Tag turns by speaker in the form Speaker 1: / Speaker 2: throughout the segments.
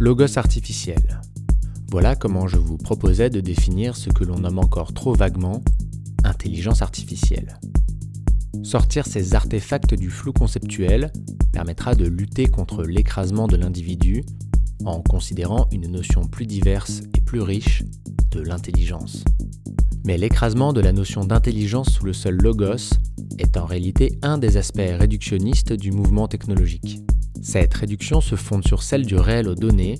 Speaker 1: Logos artificiel. Voilà comment je vous proposais de définir ce que l'on nomme encore trop vaguement intelligence artificielle. Sortir ces artefacts du flou conceptuel permettra de lutter contre l'écrasement de l'individu en considérant une notion plus diverse et plus riche de l'intelligence. Mais l'écrasement de la notion d'intelligence sous le seul logos est en réalité un des aspects réductionnistes du mouvement technologique. Cette réduction se fonde sur celle du réel aux données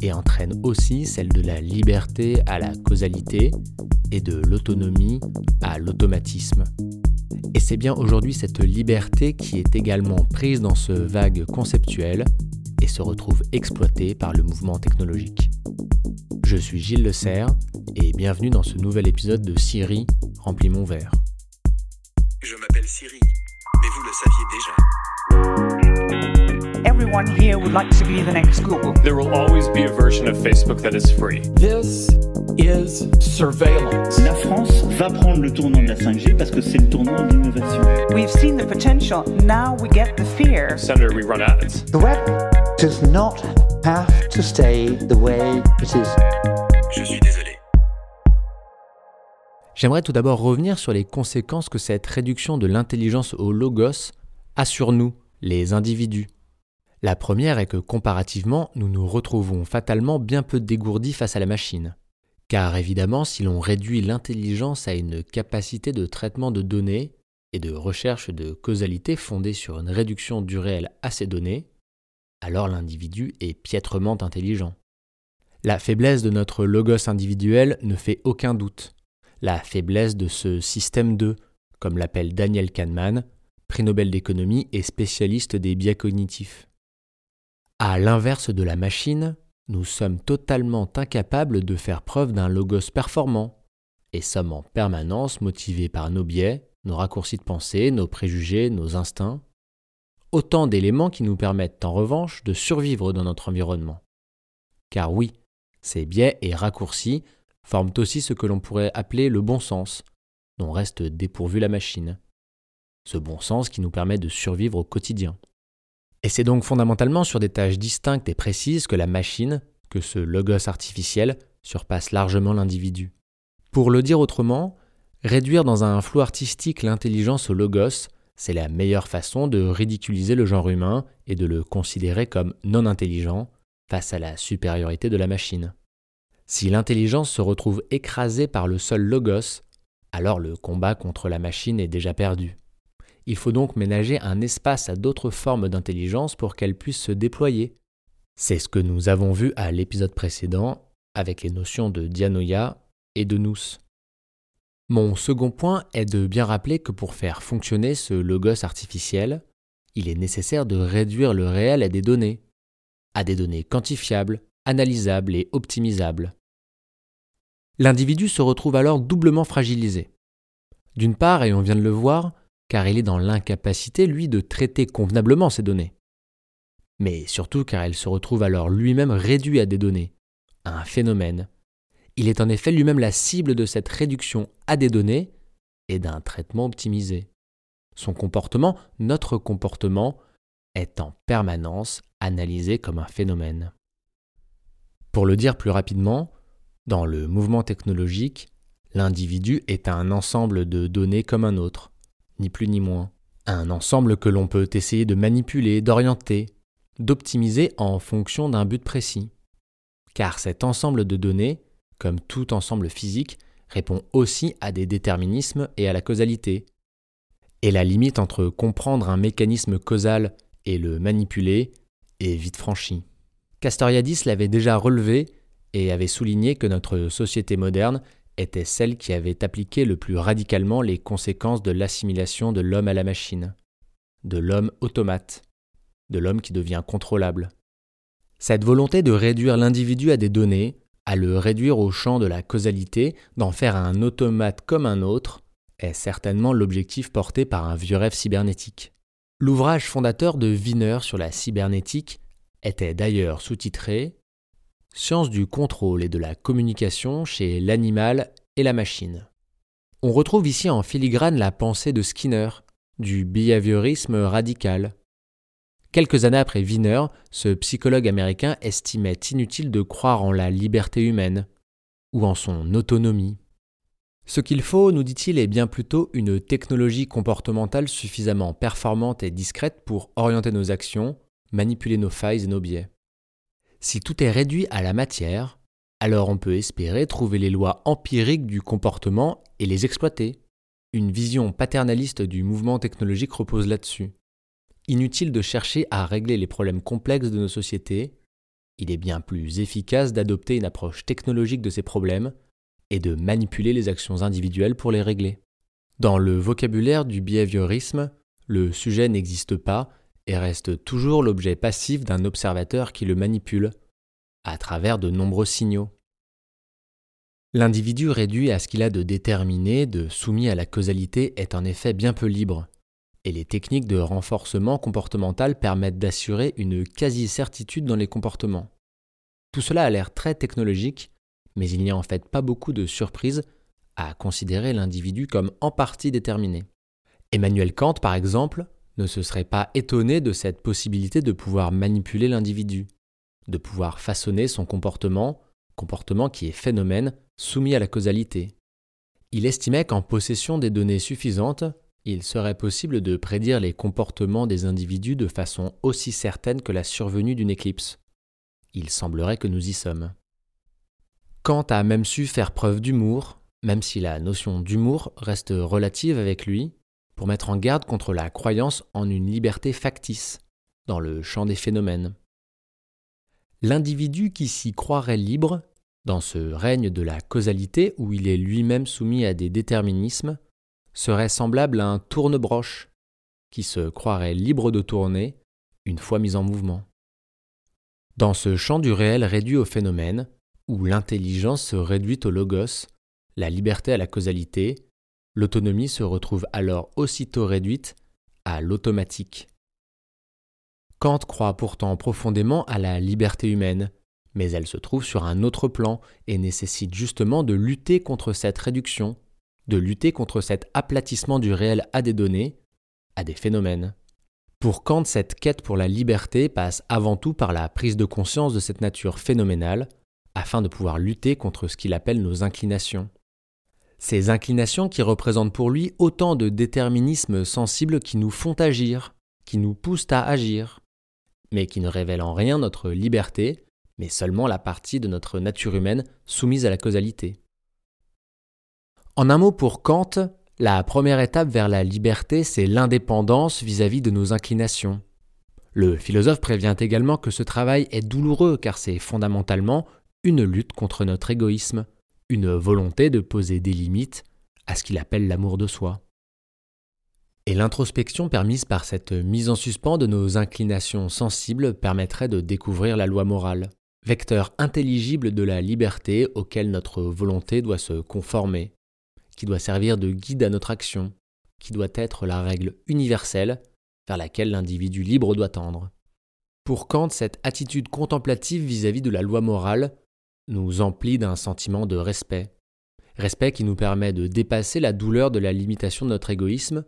Speaker 1: et entraîne aussi celle de la liberté à la causalité et de l'autonomie à l'automatisme. Et c'est bien aujourd'hui cette liberté qui est également prise dans ce vague conceptuel et se retrouve exploitée par le mouvement technologique. Je suis Gilles Le Serre et bienvenue dans ce nouvel épisode de Siri remplit mon verre.
Speaker 2: Je m'appelle Siri, mais vous le saviez
Speaker 3: here would like to be the next Google.
Speaker 4: There will always be a version of Facebook that is free.
Speaker 5: This is surveillance.
Speaker 6: La France va prendre le tournant de la 5G parce que c'est le tournant de l'innovation.
Speaker 3: We've seen the potential, now we get the fear.
Speaker 4: Senator, we run ads.
Speaker 7: The web does not have to stay the way it is.
Speaker 2: Je suis désolé.
Speaker 1: J'aimerais tout d'abord revenir sur les conséquences que cette réduction de l'intelligence au logos a sur nous, les individus. La première est que comparativement, nous nous retrouvons fatalement bien peu dégourdis face à la machine. Car évidemment, si l'on réduit l'intelligence à une capacité de traitement de données et de recherche de causalité fondée sur une réduction du réel à ces données, alors l'individu est piètrement intelligent. La faiblesse de notre logos individuel ne fait aucun doute la faiblesse de ce système 2, comme l'appelle Daniel Kahneman, prix Nobel d'économie et spécialiste des biais cognitifs. À l'inverse de la machine, nous sommes totalement incapables de faire preuve d'un logos performant et sommes en permanence motivés par nos biais, nos raccourcis de pensée, nos préjugés, nos instincts, autant d'éléments qui nous permettent en revanche de survivre dans notre environnement. Car oui, ces biais et raccourcis forment aussi ce que l'on pourrait appeler le bon sens, dont reste dépourvue la machine. Ce bon sens qui nous permet de survivre au quotidien. Et c'est donc fondamentalement sur des tâches distinctes et précises que la machine, que ce logos artificiel, surpasse largement l'individu. Pour le dire autrement, réduire dans un flou artistique l'intelligence au logos, c'est la meilleure façon de ridiculiser le genre humain et de le considérer comme non intelligent face à la supériorité de la machine. Si l'intelligence se retrouve écrasée par le seul logos, alors le combat contre la machine est déjà perdu. Il faut donc ménager un espace à d'autres formes d'intelligence pour qu'elles puissent se déployer. C'est ce que nous avons vu à l'épisode précédent avec les notions de dianoia et de nous. Mon second point est de bien rappeler que pour faire fonctionner ce logos artificiel, il est nécessaire de réduire le réel à des données, à des données quantifiables, analysables et optimisables. L'individu se retrouve alors doublement fragilisé. D'une part, et on vient de le voir, car il est dans l'incapacité, lui, de traiter convenablement ces données. Mais surtout car il se retrouve alors lui-même réduit à des données, à un phénomène. Il est en effet lui-même la cible de cette réduction à des données et d'un traitement optimisé. Son comportement, notre comportement, est en permanence analysé comme un phénomène. Pour le dire plus rapidement, dans le mouvement technologique, l'individu est un ensemble de données comme un autre, ni plus ni moins. Un ensemble que l'on peut essayer de manipuler, d'orienter, d'optimiser en fonction d'un but précis. Car cet ensemble de données, comme tout ensemble physique, répond aussi à des déterminismes et à la causalité. Et la limite entre comprendre un mécanisme causal et le manipuler est vite franchie. Castoriadis l'avait déjà relevé et avait souligné que notre société moderne était celle qui avait appliqué le plus radicalement les conséquences de l'assimilation de l'homme à la machine, de l'homme automate, de l'homme qui devient contrôlable. Cette volonté de réduire l'individu à des données, à le réduire au champ de la causalité, d'en faire un automate comme un autre, est certainement l'objectif porté par un vieux rêve cybernétique. L'ouvrage fondateur de Wiener sur la cybernétique était d'ailleurs sous-titré Science du contrôle et de la communication chez l'animal et la machine. On retrouve ici en filigrane la pensée de Skinner, du behaviorisme radical. Quelques années après Wiener, ce psychologue américain estimait inutile de croire en la liberté humaine ou en son autonomie. Ce qu'il faut, nous dit-il, est bien plutôt une technologie comportementale suffisamment performante et discrète pour orienter nos actions, manipuler nos failles et nos biais. Si tout est réduit à la matière, alors on peut espérer trouver les lois empiriques du comportement et les exploiter. Une vision paternaliste du mouvement technologique repose là-dessus. Inutile de chercher à régler les problèmes complexes de nos sociétés, il est bien plus efficace d'adopter une approche technologique de ces problèmes et de manipuler les actions individuelles pour les régler. Dans le vocabulaire du behaviorisme, le sujet n'existe pas et reste toujours l'objet passif d'un observateur qui le manipule, à travers de nombreux signaux. L'individu réduit à ce qu'il a de déterminé, de soumis à la causalité, est en effet bien peu libre, et les techniques de renforcement comportemental permettent d'assurer une quasi-certitude dans les comportements. Tout cela a l'air très technologique, mais il n'y a en fait pas beaucoup de surprises à considérer l'individu comme en partie déterminé. Emmanuel Kant, par exemple, ne se serait pas étonné de cette possibilité de pouvoir manipuler l'individu, de pouvoir façonner son comportement, comportement qui est phénomène soumis à la causalité. Il estimait qu'en possession des données suffisantes, il serait possible de prédire les comportements des individus de façon aussi certaine que la survenue d'une éclipse. Il semblerait que nous y sommes. Kant a même su faire preuve d'humour, même si la notion d'humour reste relative avec lui, pour mettre en garde contre la croyance en une liberté factice dans le champ des phénomènes. L'individu qui s'y croirait libre, dans ce règne de la causalité où il est lui-même soumis à des déterminismes, serait semblable à un tourne-broche qui se croirait libre de tourner une fois mis en mouvement. Dans ce champ du réel réduit au phénomène, où l'intelligence se réduit au logos, la liberté à la causalité, l'autonomie se retrouve alors aussitôt réduite à l'automatique. Kant croit pourtant profondément à la liberté humaine, mais elle se trouve sur un autre plan et nécessite justement de lutter contre cette réduction, de lutter contre cet aplatissement du réel à des données, à des phénomènes. Pour Kant, cette quête pour la liberté passe avant tout par la prise de conscience de cette nature phénoménale, afin de pouvoir lutter contre ce qu'il appelle nos inclinations. Ces inclinations qui représentent pour lui autant de déterminismes sensibles qui nous font agir, qui nous poussent à agir, mais qui ne révèlent en rien notre liberté, mais seulement la partie de notre nature humaine soumise à la causalité. En un mot pour Kant, la première étape vers la liberté, c'est l'indépendance vis-à-vis de nos inclinations. Le philosophe prévient également que ce travail est douloureux car c'est fondamentalement une lutte contre notre égoïsme, une volonté de poser des limites à ce qu'il appelle l'amour de soi. Et l'introspection permise par cette mise en suspens de nos inclinations sensibles permettrait de découvrir la loi morale, vecteur intelligible de la liberté auquel notre volonté doit se conformer, qui doit servir de guide à notre action, qui doit être la règle universelle vers laquelle l'individu libre doit tendre. Pour Kant, cette attitude contemplative vis-à-vis de la loi morale nous emplit d'un sentiment de respect. Respect qui nous permet de dépasser la douleur de la limitation de notre égoïsme,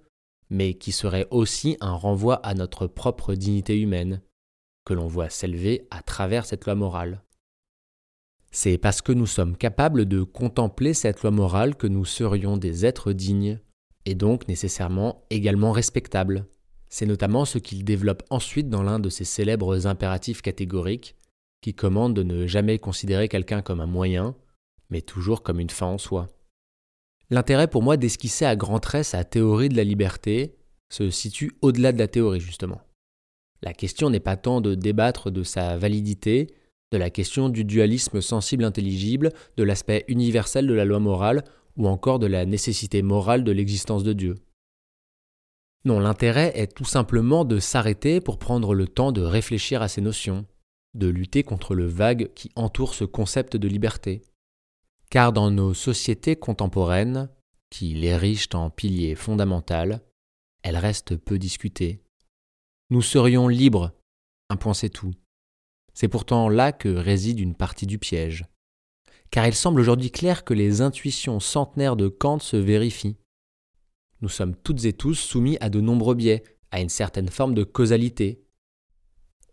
Speaker 1: mais qui serait aussi un renvoi à notre propre dignité humaine, que l'on voit s'élever à travers cette loi morale. C'est parce que nous sommes capables de contempler cette loi morale que nous serions des êtres dignes, et donc nécessairement également respectables. C'est notamment ce qu'il développe ensuite dans l'un de ses célèbres impératifs catégoriques, qui commande de ne jamais considérer quelqu'un comme un moyen, mais toujours comme une fin en soi. L'intérêt pour moi d'esquisser à grands traits sa théorie de la liberté se situe au-delà de la théorie, justement. La question n'est pas tant de débattre de sa validité, de la question du dualisme sensible intelligible, de l'aspect universel de la loi morale, ou encore de la nécessité morale de l'existence de Dieu. Non, l'intérêt est tout simplement de s'arrêter pour prendre le temps de réfléchir à ces notions, de lutter contre le vague qui entoure ce concept de liberté. Car dans nos sociétés contemporaines, qui l'érigent en pilier fondamental, elle reste peu discutée. Nous serions libres, un point c'est tout. C'est pourtant là que réside une partie du piège. Car il semble aujourd'hui clair que les intuitions centenaires de Kant se vérifient. Nous sommes toutes et tous soumis à de nombreux biais, à une certaine forme de causalité,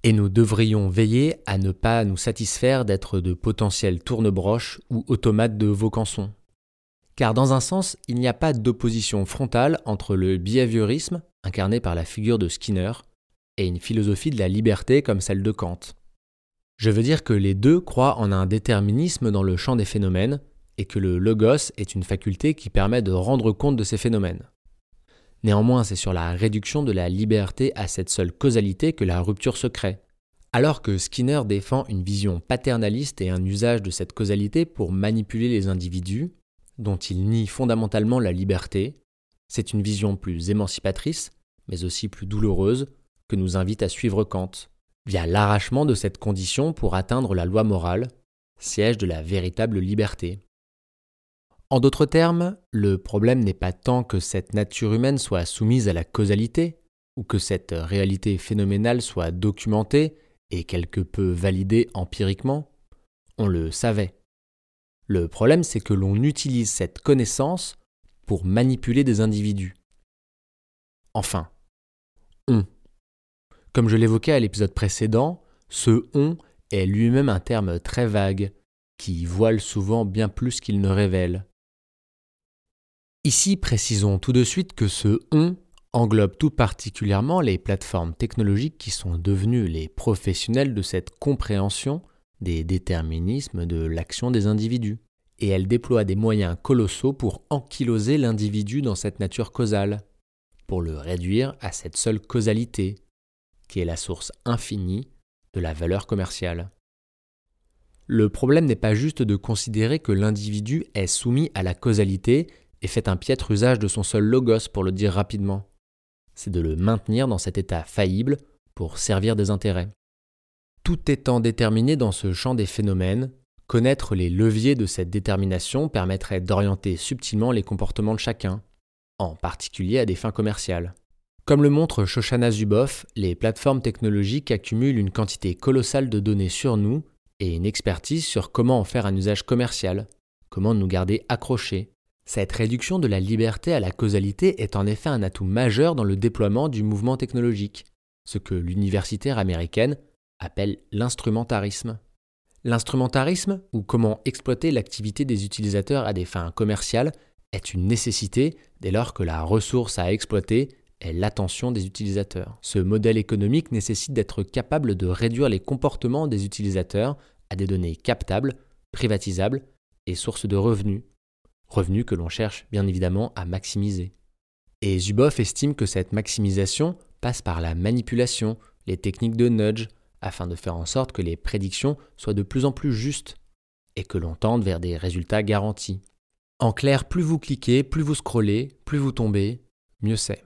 Speaker 1: Et nous devrions veiller à ne pas nous satisfaire d'être de potentiels tournebroches ou automates de Vaucanson. Car dans un sens, il n'y a pas d'opposition frontale entre le behaviorisme, incarné par la figure de Skinner, et une philosophie de la liberté comme celle de Kant. Je veux dire que les deux croient en un déterminisme dans le champ des phénomènes, et que le logos est une faculté qui permet de rendre compte de ces phénomènes. Néanmoins, c'est sur la réduction de la liberté à cette seule causalité que la rupture se crée. Alors que Skinner défend une vision paternaliste et un usage de cette causalité pour manipuler les individus, dont il nie fondamentalement la liberté, c'est une vision plus émancipatrice, mais aussi plus douloureuse, que nous invite à suivre Kant, via l'arrachement de cette condition pour atteindre la loi morale, siège de la véritable liberté. En d'autres termes, le problème n'est pas tant que cette nature humaine soit soumise à la causalité, ou que cette réalité phénoménale soit documentée et quelque peu validée empiriquement. On le savait. Le problème, c'est que l'on utilise cette connaissance pour manipuler des individus. Enfin, on. Comme je l'évoquais à l'épisode précédent, ce on est lui-même un terme très vague, qui voile souvent bien plus qu'il ne révèle. Ici, précisons tout de suite que ce on englobe tout particulièrement les plateformes technologiques qui sont devenues les professionnels de cette compréhension des déterminismes de l'action des individus. Et elles déploient des moyens colossaux pour ankyloser l'individu dans cette nature causale, pour le réduire à cette seule causalité, qui est la source infinie de la valeur commerciale. Le problème n'est pas juste de considérer que l'individu est soumis à la causalité et fait un piètre usage de son seul logos pour le dire rapidement. C'est de le maintenir dans cet état faillible pour servir des intérêts. Tout étant déterminé dans ce champ des phénomènes, connaître les leviers de cette détermination permettrait d'orienter subtilement les comportements de chacun, en particulier à des fins commerciales. Comme le montre Shoshana Zuboff, les plateformes technologiques accumulent une quantité colossale de données sur nous et une expertise sur comment en faire un usage commercial, comment nous garder accrochés, cette réduction de la liberté à la causalité est en effet un atout majeur dans le déploiement du mouvement technologique, ce que l'universitaire américaine appelle l'instrumentarisme. L'instrumentarisme, ou comment exploiter l'activité des utilisateurs à des fins commerciales, est une nécessité dès lors que la ressource à exploiter est l'attention des utilisateurs. Ce modèle économique nécessite d'être capable de réduire les comportements des utilisateurs à des données captables, privatisables et sources de revenus, revenu que l'on cherche bien évidemment à maximiser. Et Zuboff estime que cette maximisation passe par la manipulation, les techniques de nudge, afin de faire en sorte que les prédictions soient de plus en plus justes et que l'on tende vers des résultats garantis. En clair, plus vous cliquez, plus vous scrollez, plus vous tombez, mieux c'est.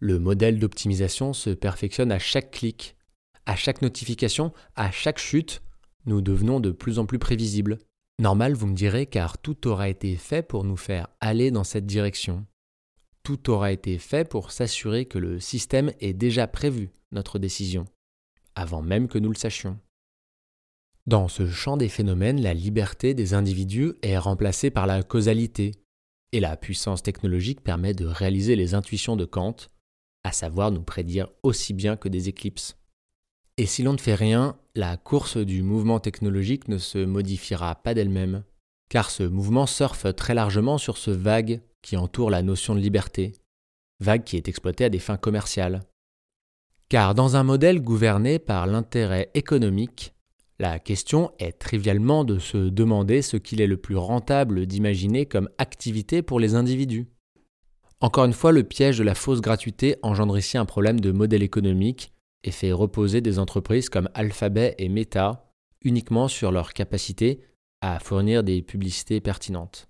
Speaker 1: Le modèle d'optimisation se perfectionne à chaque clic, à chaque notification, à chaque chute, nous devenons de plus en plus prévisibles. Normal, vous me direz, car tout aura été fait pour nous faire aller dans cette direction. Tout aura été fait pour s'assurer que le système ait déjà prévu notre décision, avant même que nous le sachions. Dans ce champ des phénomènes, la liberté des individus est remplacée par la causalité, et la puissance technologique permet de réaliser les intuitions de Kant, à savoir nous prédire aussi bien que des éclipses. Et si l'on ne fait rien, la course du mouvement technologique ne se modifiera pas d'elle-même, car ce mouvement surfe très largement sur ce vague qui entoure la notion de liberté, vague qui est exploitée à des fins commerciales. Car dans un modèle gouverné par l'intérêt économique, la question est trivialement de se demander ce qu'il est le plus rentable d'imaginer comme activité pour les individus. Encore une fois, le piège de la fausse gratuité engendre ici un problème de modèle économique et fait reposer des entreprises comme Alphabet et Meta uniquement sur leur capacité à fournir des publicités pertinentes.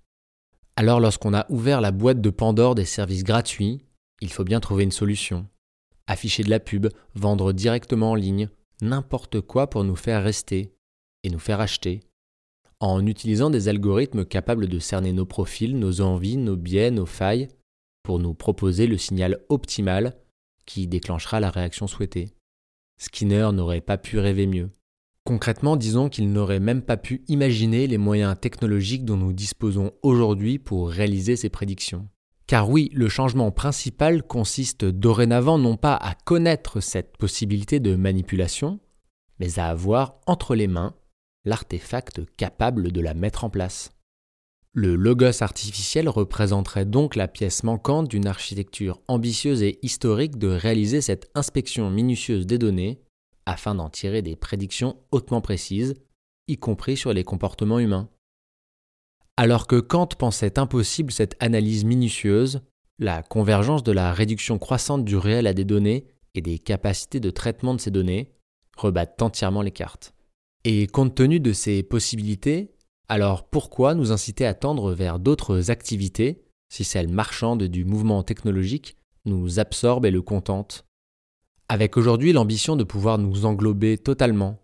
Speaker 1: Alors lorsqu'on a ouvert la boîte de Pandore des services gratuits, il faut bien trouver une solution. Afficher de la pub, vendre directement en ligne, n'importe quoi pour nous faire rester et nous faire acheter. En utilisant des algorithmes capables de cerner nos profils, nos envies, nos biais, nos failles, pour nous proposer le signal optimal qui déclenchera la réaction souhaitée. Skinner n'aurait pas pu rêver mieux. Concrètement, disons qu'il n'aurait même pas pu imaginer les moyens technologiques dont nous disposons aujourd'hui pour réaliser ces prédictions. Car oui, le changement principal consiste dorénavant non pas à connaître cette possibilité de manipulation, mais à avoir entre les mains l'artefact capable de la mettre en place. Le logos artificiel représenterait donc la pièce manquante d'une architecture ambitieuse et historique de réaliser cette inspection minutieuse des données afin d'en tirer des prédictions hautement précises, y compris sur les comportements humains. Alors que Kant pensait impossible cette analyse minutieuse, la convergence de la réduction croissante du réel à des données et des capacités de traitement de ces données rebattent entièrement les cartes. Et compte tenu de ces possibilités, alors pourquoi nous inciter à tendre vers d'autres activités si celles marchandes du mouvement technologique nous absorbent et le contentent? Avec aujourd'hui l'ambition de pouvoir nous englober totalement.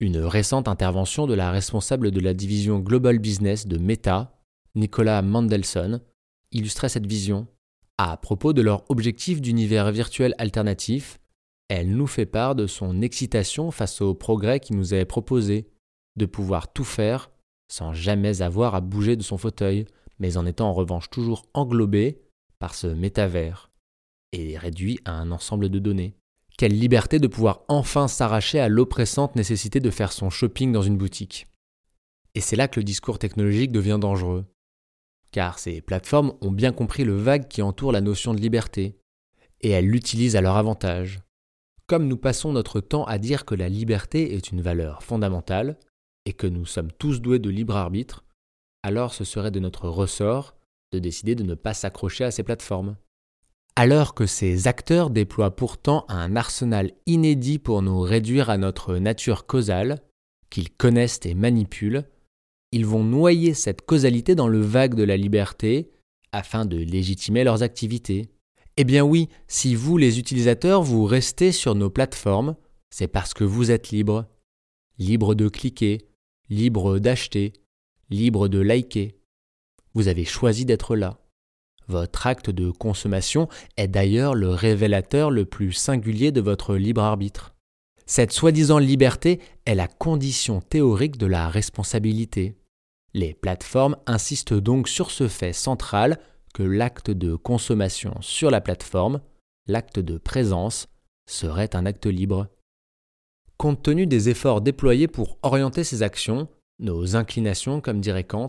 Speaker 1: Une récente intervention de la responsable de la division Global Business de Meta, Nicolas Mandelson, illustrait cette vision. À propos de leur objectif d'univers virtuel alternatif, elle nous fait part de son excitation face au progrès qui nous est proposé, de pouvoir tout faire sans jamais avoir à bouger de son fauteuil, mais en étant en revanche toujours englobé par ce métavers et réduit à un ensemble de données. Quelle liberté de pouvoir enfin s'arracher à l'oppressante nécessité de faire son shopping dans une boutique. Et c'est là que le discours technologique devient dangereux. Car ces plateformes ont bien compris le vague qui entoure la notion de liberté, et elles l'utilisent à leur avantage. Comme nous passons notre temps à dire que la liberté est une valeur fondamentale et que nous sommes tous doués de libre arbitre, alors ce serait de notre ressort de décider de ne pas s'accrocher à ces plateformes. Alors que ces acteurs déploient pourtant un arsenal inédit pour nous réduire à notre nature causale, qu'ils connaissent et manipulent, ils vont noyer cette causalité dans le vague de la liberté afin de légitimer leurs activités. Eh bien oui, si vous les utilisateurs, vous restez sur nos plateformes, c'est parce que vous êtes libre. Libre de cliquer, libre d'acheter, libre de liker. Vous avez choisi d'être là. Votre acte de consommation est d'ailleurs le révélateur le plus singulier de votre libre arbitre. Cette soi-disant liberté est la condition théorique de la responsabilité. Les plateformes insistent donc sur ce fait central que l'acte de consommation sur la plateforme, l'acte de présence, serait un acte libre. Compte tenu des efforts déployés pour orienter ces actions, nos inclinations, comme dirait Kant,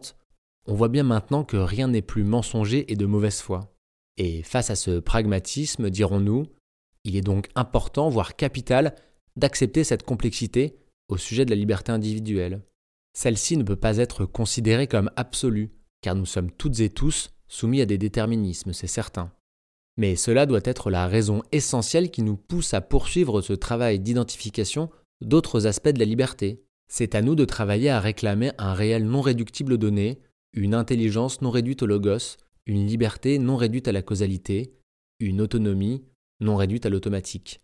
Speaker 1: on voit bien maintenant que rien n'est plus mensonger et de mauvaise foi. Et face à ce pragmatisme, dirons-nous, il est donc important, voire capital, d'accepter cette complexité au sujet de la liberté individuelle. Celle-ci ne peut pas être considérée comme absolue, car nous sommes toutes et tous soumis à des déterminismes, c'est certain. Mais cela doit être la raison essentielle qui nous pousse à poursuivre ce travail d'identification d'autres aspects de la liberté. C'est à nous de travailler à réclamer un réel non réductible aux données, une intelligence non réduite au logos, une liberté non réduite à la causalité, une autonomie non réduite à l'automatique.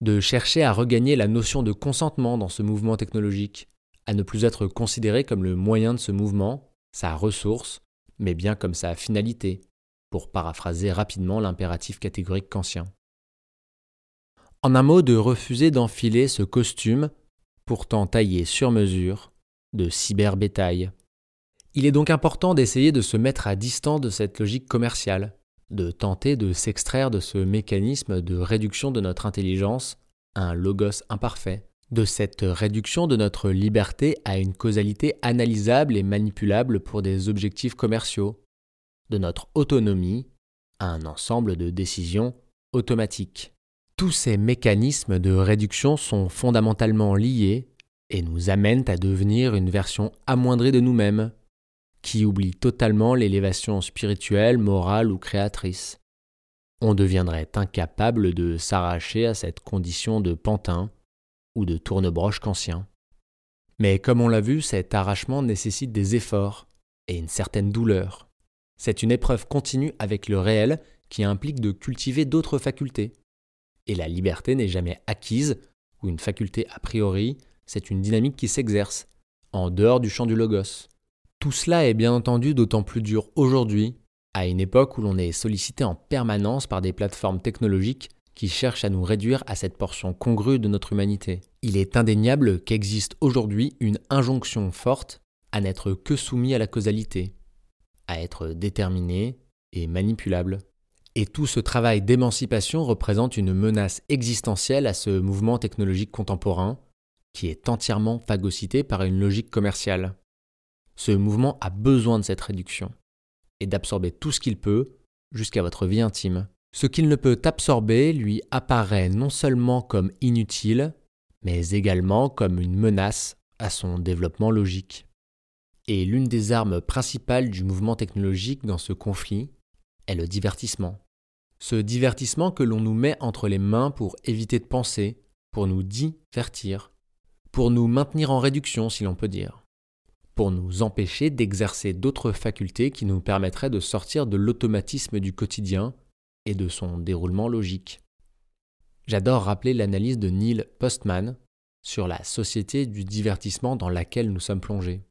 Speaker 1: De chercher à regagner la notion de consentement dans ce mouvement technologique, à ne plus être considéré comme le moyen de ce mouvement, sa ressource, mais bien comme sa finalité, pour paraphraser rapidement l'impératif catégorique kantien. En un mot, de refuser d'enfiler ce costume, pourtant taillé sur mesure, de cyberbétail. Il est donc important d'essayer de se mettre à distance de cette logique commerciale, de tenter de s'extraire de ce mécanisme de réduction de notre intelligence un logos imparfait, de cette réduction de notre liberté à une causalité analysable et manipulable pour des objectifs commerciaux, de notre autonomie à un ensemble de décisions automatiques. Tous ces mécanismes de réduction sont fondamentalement liés et nous amènent à devenir une version amoindrie de nous-mêmes, qui oublie totalement l'élévation spirituelle, morale ou créatrice. On deviendrait incapable de s'arracher à cette condition de pantin ou de tournebroche qu'ancien. Mais comme on l'a vu, cet arrachement nécessite des efforts et une certaine douleur. C'est une épreuve continue avec le réel qui implique de cultiver d'autres facultés. Et la liberté n'est jamais acquise, ou une faculté a priori, c'est une dynamique qui s'exerce, en dehors du champ du logos. Tout cela est bien entendu d'autant plus dur aujourd'hui, à une époque où l'on est sollicité en permanence par des plateformes technologiques qui cherche à nous réduire à cette portion congrue de notre humanité. Il est indéniable qu'existe aujourd'hui une injonction forte à n'être que soumis à la causalité, à être déterminé et manipulable. Et tout ce travail d'émancipation représente une menace existentielle à ce mouvement technologique contemporain, qui est entièrement phagocyté par une logique commerciale. Ce mouvement a besoin de cette réduction, et d'absorber tout ce qu'il peut, jusqu'à votre vie intime. Ce qu'il ne peut absorber lui apparaît non seulement comme inutile, mais également comme une menace à son développement logique. Et l'une des armes principales du mouvement technologique dans ce conflit est le divertissement. Ce divertissement que l'on nous met entre les mains pour éviter de penser, pour nous divertir, pour nous maintenir en réduction si l'on peut dire, pour nous empêcher d'exercer d'autres facultés qui nous permettraient de sortir de l'automatisme du quotidien et de son déroulement logique. J'adore rappeler l'analyse de Neil Postman sur la société du divertissement dans laquelle nous sommes plongés.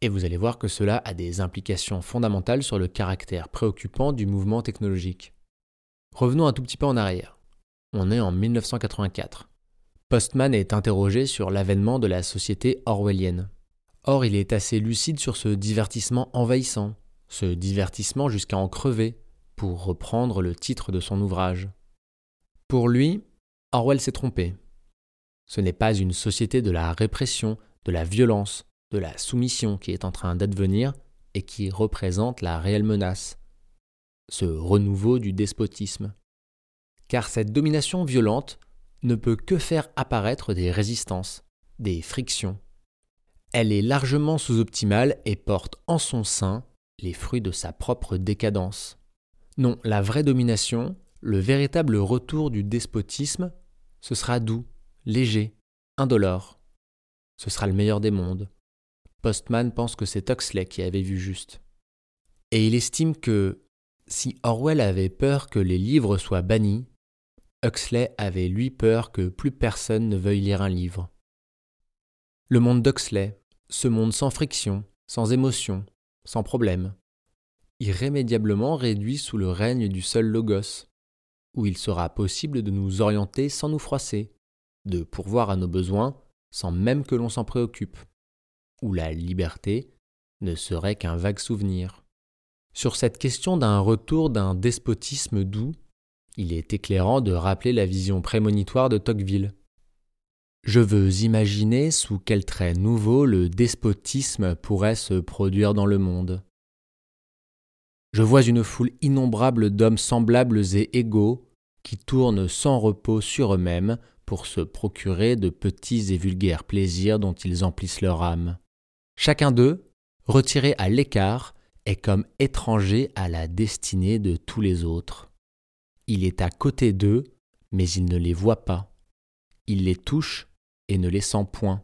Speaker 1: Et vous allez voir que cela a des implications fondamentales sur le caractère préoccupant du mouvement technologique. Revenons un tout petit peu en arrière. On est en 1984. Postman est interrogé sur l'avènement de la société orwellienne. Or, il est assez lucide sur ce divertissement envahissant, ce divertissement jusqu'à en crever, pour reprendre le titre de son ouvrage. Pour lui, Orwell s'est trompé. Ce n'est pas une société de la répression, de la violence, de la soumission qui est en train d'advenir et qui représente la réelle menace, ce renouveau du despotisme. Car cette domination violente ne peut que faire apparaître des résistances, des frictions. Elle est largement sous-optimale et porte en son sein les fruits de sa propre décadence. Non, la vraie domination, le véritable retour du despotisme, ce sera doux, léger, indolore. Ce sera le meilleur des mondes. Postman pense que c'est Huxley qui avait vu juste. Et il estime que si Orwell avait peur que les livres soient bannis, Huxley avait lui peur que plus personne ne veuille lire un livre. Le monde d'Huxley, ce monde sans friction, sans émotion, sans problème, irrémédiablement réduit sous le règne du seul logos, où il sera possible de nous orienter sans nous froisser, de pourvoir à nos besoins sans même que l'on s'en préoccupe, où la liberté ne serait qu'un vague souvenir. Sur cette question d'un retour d'un despotisme doux, il est éclairant de rappeler la vision prémonitoire de Tocqueville. Je veux imaginer sous quel trait nouveau le despotisme pourrait se produire dans le monde. Je vois une foule innombrable d'hommes semblables et égaux qui tournent sans repos sur eux-mêmes pour se procurer de petits et vulgaires plaisirs dont ils emplissent leur âme. Chacun d'eux, retiré à l'écart, est comme étranger à la destinée de tous les autres. Il est à côté d'eux, mais il ne les voit pas. Il les touche et ne les sent point.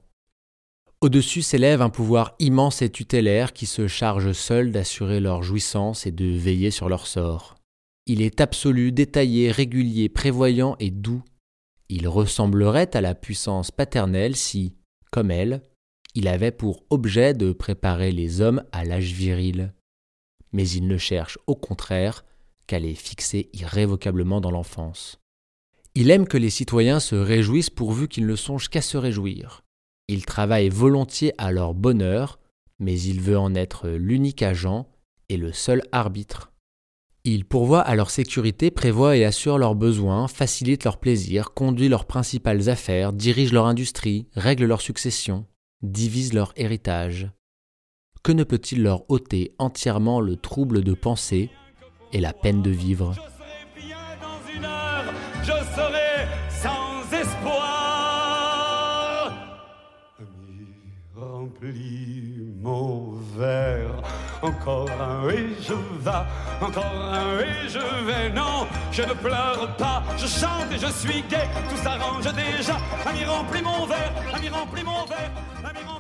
Speaker 1: Au-dessus s'élève un pouvoir immense et tutélaire qui se charge seul d'assurer leur jouissance et de veiller sur leur sort. Il est absolu, détaillé, régulier, prévoyant et doux. Il ressemblerait à la puissance paternelle si, comme elle, il avait pour objet de préparer les hommes à l'âge viril. Mais il ne cherche au contraire qu'à les fixer irrévocablement dans l'enfance. Il aime que les citoyens se réjouissent pourvu qu'ils ne songent qu'à se réjouir. Il travaille volontiers à leur bonheur, mais il veut en être l'unique agent et le seul arbitre. Il pourvoit à leur sécurité, prévoit et assure leurs besoins, facilite leurs plaisirs, conduit leurs principales affaires, dirige leur industrie, règle leur succession, divise leur héritage. Que ne peut-il leur ôter entièrement le trouble de penser et la peine de vivre?
Speaker 8: Je serai sans espoir. Remplis mon verre. Encore un et je vais, encore un et je vais. Non, je ne pleure pas, je chante et je suis gai. Tout s'arrange déjà. Ami, remplis mon verre, ami, remplis mon verre, ami, remplis.